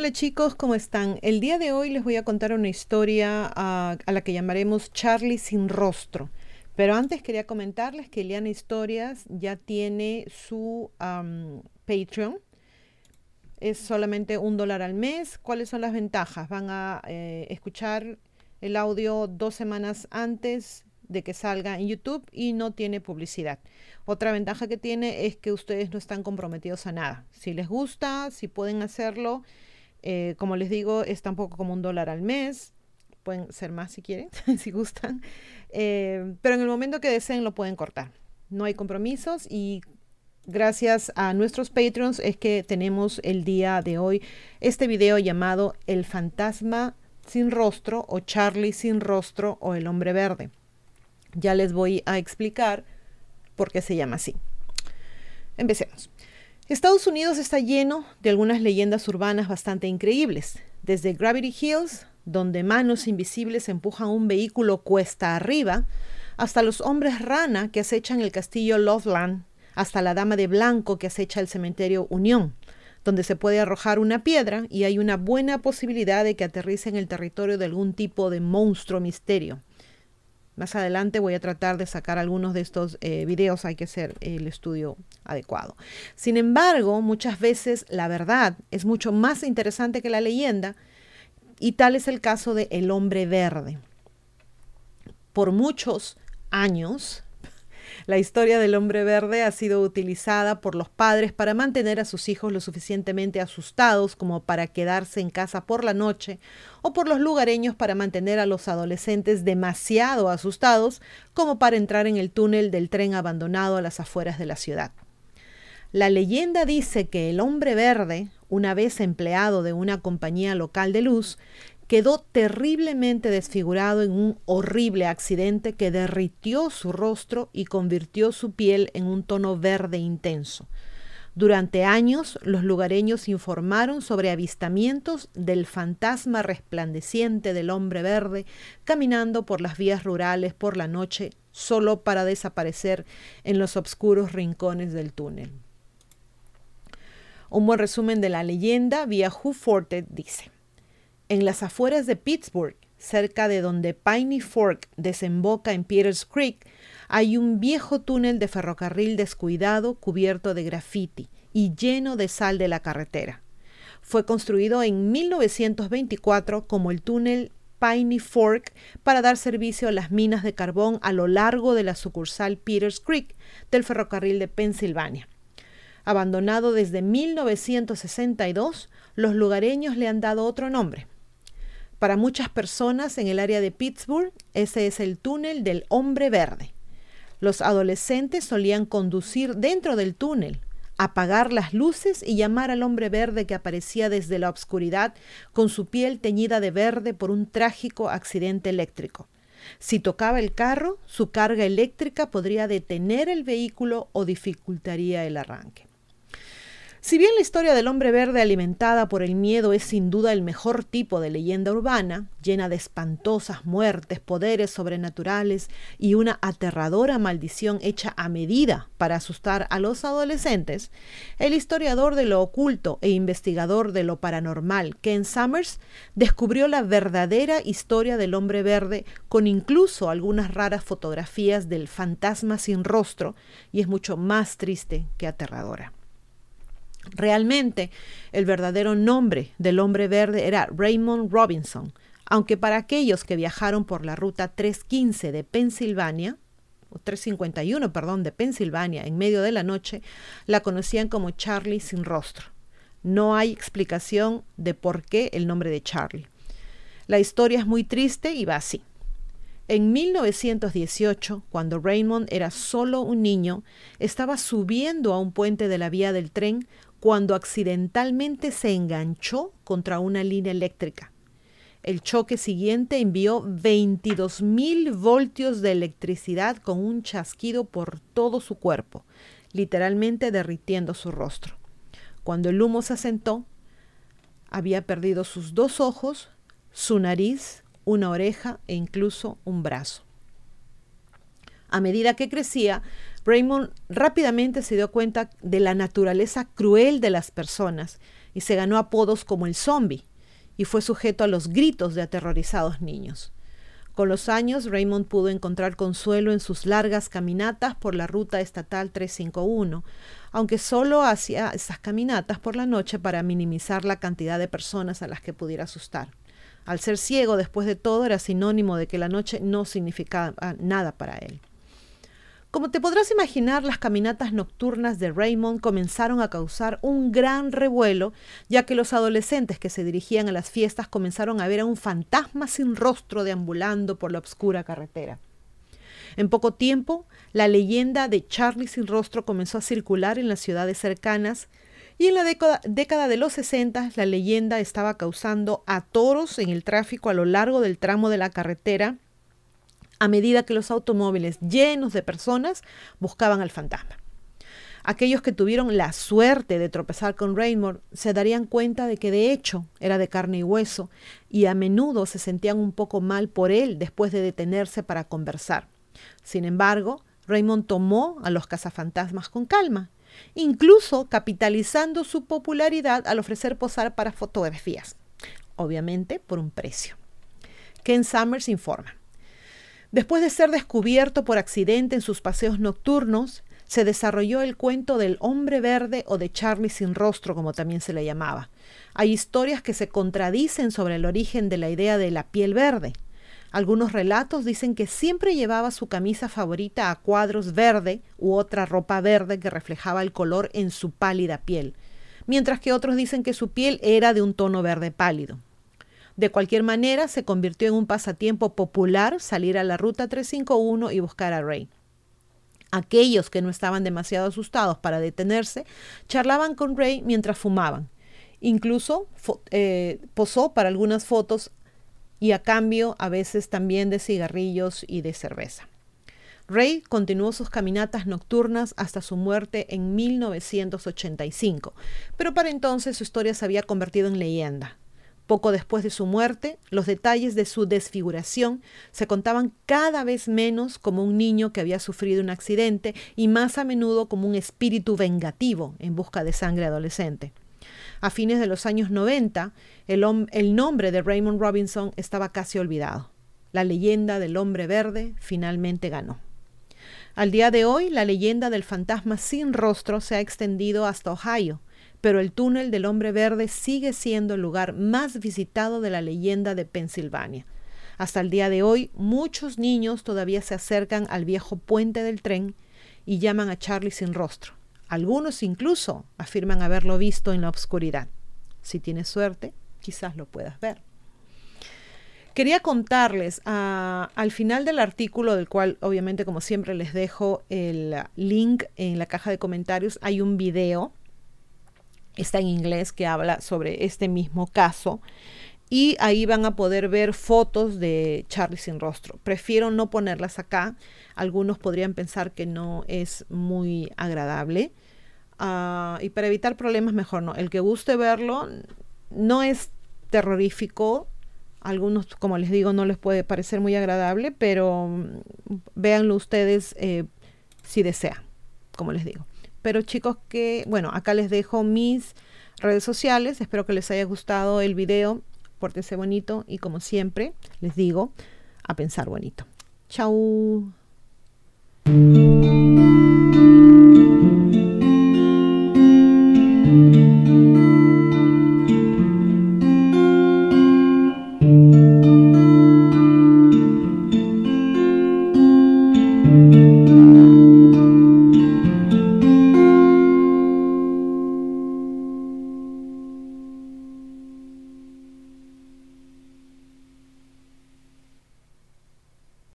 Hola chicos, ¿cómo están? El día de hoy les voy a contar una historia a, a la que llamaremos Charlie sin rostro. Pero antes quería comentarles que Eliana Historias ya tiene su Patreon. Es solamente un dólar al mes. ¿Cuáles son las ventajas? Van a eh, escuchar el audio dos semanas antes de que salga en YouTube y no tiene publicidad. Otra ventaja que tiene es que ustedes no están comprometidos a nada. Si les gusta, si pueden hacerlo, eh, como les digo, es tampoco como un dólar al mes. Pueden ser más si quieren, si gustan. Eh, pero en el momento que deseen lo pueden cortar. No hay compromisos y gracias a nuestros Patreons es que tenemos el día de hoy este video llamado El fantasma sin rostro o Charlie sin rostro o el hombre verde. Ya les voy a explicar por qué se llama así. Empecemos. Estados Unidos está lleno de algunas leyendas urbanas bastante increíbles, desde Gravity Hills, donde manos invisibles empujan un vehículo cuesta arriba, hasta los hombres rana que acechan el castillo Loveland, hasta la dama de blanco que acecha el cementerio Unión, donde se puede arrojar una piedra y hay una buena posibilidad de que aterrice en el territorio de algún tipo de monstruo misterio. Más adelante voy a tratar de sacar algunos de estos eh, videos, hay que hacer el estudio adecuado. Sin embargo, muchas veces la verdad es mucho más interesante que la leyenda y tal es el caso de El hombre verde. Por muchos años, la historia del hombre verde ha sido utilizada por los padres para mantener a sus hijos lo suficientemente asustados como para quedarse en casa por la noche o por los lugareños para mantener a los adolescentes demasiado asustados como para entrar en el túnel del tren abandonado a las afueras de la ciudad. La leyenda dice que el hombre verde, una vez empleado de una compañía local de luz, quedó terriblemente desfigurado en un horrible accidente que derritió su rostro y convirtió su piel en un tono verde intenso. Durante años, los lugareños informaron sobre avistamientos del fantasma resplandeciente del hombre verde caminando por las vías rurales por la noche solo para desaparecer en los oscuros rincones del túnel. Un buen resumen de la leyenda vía Who Forte dice, en las afueras de Pittsburgh, cerca de donde Piney Fork desemboca en Peters Creek, hay un viejo túnel de ferrocarril descuidado cubierto de graffiti y lleno de sal de la carretera. Fue construido en 1924 como el túnel Piney Fork para dar servicio a las minas de carbón a lo largo de la sucursal Peters Creek del ferrocarril de Pensilvania. Abandonado desde 1962, los lugareños le han dado otro nombre. Para muchas personas en el área de Pittsburgh, ese es el túnel del hombre verde. Los adolescentes solían conducir dentro del túnel, apagar las luces y llamar al hombre verde que aparecía desde la oscuridad con su piel teñida de verde por un trágico accidente eléctrico. Si tocaba el carro, su carga eléctrica podría detener el vehículo o dificultaría el arranque. Si bien la historia del hombre verde alimentada por el miedo es sin duda el mejor tipo de leyenda urbana, llena de espantosas muertes, poderes sobrenaturales y una aterradora maldición hecha a medida para asustar a los adolescentes, el historiador de lo oculto e investigador de lo paranormal Ken Summers descubrió la verdadera historia del hombre verde con incluso algunas raras fotografías del fantasma sin rostro y es mucho más triste que aterradora. Realmente, el verdadero nombre del hombre verde era Raymond Robinson, aunque para aquellos que viajaron por la ruta 315 de Pensilvania, o 351, perdón, de Pensilvania en medio de la noche, la conocían como Charlie sin rostro. No hay explicación de por qué el nombre de Charlie. La historia es muy triste y va así. En 1918, cuando Raymond era solo un niño, estaba subiendo a un puente de la vía del tren cuando accidentalmente se enganchó contra una línea eléctrica. El choque siguiente envió 22.000 voltios de electricidad con un chasquido por todo su cuerpo, literalmente derritiendo su rostro. Cuando el humo se asentó, Había perdido sus dos ojos, su nariz, una oreja e incluso un brazo. A medida que crecía, Raymond rápidamente se dio cuenta de la naturaleza cruel de las personas y se ganó apodos como el zombie y fue sujeto a los gritos de aterrorizados niños. Con los años, Raymond pudo encontrar consuelo en sus largas caminatas por la ruta estatal 351, aunque solo hacía esas caminatas por la noche para minimizar la cantidad de personas a las que pudiera asustar. Al ser ciego, después de todo, era sinónimo de que la noche no significaba nada para él. Como te podrás imaginar, las caminatas nocturnas de Raymond comenzaron a causar un gran revuelo, ya que los adolescentes que se dirigían a las fiestas comenzaron a ver a un fantasma sin rostro deambulando por la oscura carretera. En poco tiempo, la leyenda de Charlie sin rostro comenzó a circular en las ciudades cercanas y en la década, de los 60 la leyenda estaba causando atoros en el tráfico a lo largo del tramo de la carretera a medida que los automóviles llenos de personas buscaban al fantasma. Aquellos que tuvieron la suerte de tropezar con Raymond se darían cuenta de que de hecho era de carne y hueso y a menudo se sentían un poco mal por él después de detenerse para conversar. Sin embargo, Raymond tomó a los cazafantasmas con calma, incluso capitalizando su popularidad al ofrecer posar para fotografías, obviamente por un precio. Ken Summers informa. Después de ser descubierto por accidente en sus paseos nocturnos, se desarrolló el cuento del hombre verde o de Charlie sin rostro, como también se le llamaba. Hay historias que se contradicen sobre el origen de la idea de la piel verde. Algunos relatos dicen que siempre llevaba su camisa favorita a cuadros verde u otra ropa verde que reflejaba el color en su pálida piel, mientras que otros dicen que su piel era de un tono verde pálido. De cualquier manera, se convirtió en un pasatiempo popular salir a la ruta 351 y buscar a Ray. Aquellos que no estaban demasiado asustados para detenerse charlaban con Ray mientras fumaban. Incluso eh, posó para algunas fotos y a cambio a veces también de cigarrillos y de cerveza. Ray continuó sus caminatas nocturnas hasta su muerte en 1985, pero para entonces su historia se había convertido en leyenda. Poco después de su muerte, los detalles de su desfiguración se contaban cada vez menos como un niño que había sufrido un accidente y más a menudo como un espíritu vengativo en busca de sangre adolescente. A fines de los años 90, el, el nombre de Raymond Robinson estaba casi olvidado. La leyenda del hombre verde finalmente ganó. Al día de hoy, la leyenda del fantasma sin rostro se ha extendido hasta Ohio, pero el túnel del hombre verde sigue siendo el lugar más visitado de la leyenda de Pensilvania. Hasta el día de hoy, muchos niños todavía se acercan al viejo puente del tren y llaman a Charlie sin rostro. Algunos incluso afirman haberlo visto en la oscuridad. Si tienes suerte, quizás lo puedas ver. Quería contarles ah, al final del artículo, del cual obviamente como siempre les dejo el link en la caja de comentarios, hay un video está en inglés que habla sobre este mismo caso y ahí van a poder ver fotos de Charlie sin rostro. Prefiero no ponerlas acá. Algunos podrían pensar que no es muy agradable. Ah, y para evitar problemas, mejor no. El que guste verlo no es terrorífico. Algunos, como les digo, no les puede parecer muy agradable, pero mm, véanlo ustedes eh, si desean, como les digo. Pero chicos, que bueno, acá les dejo mis redes sociales. Espero que les haya gustado el video. Pórtense bonito y como siempre, les digo, a pensar bonito. Chau.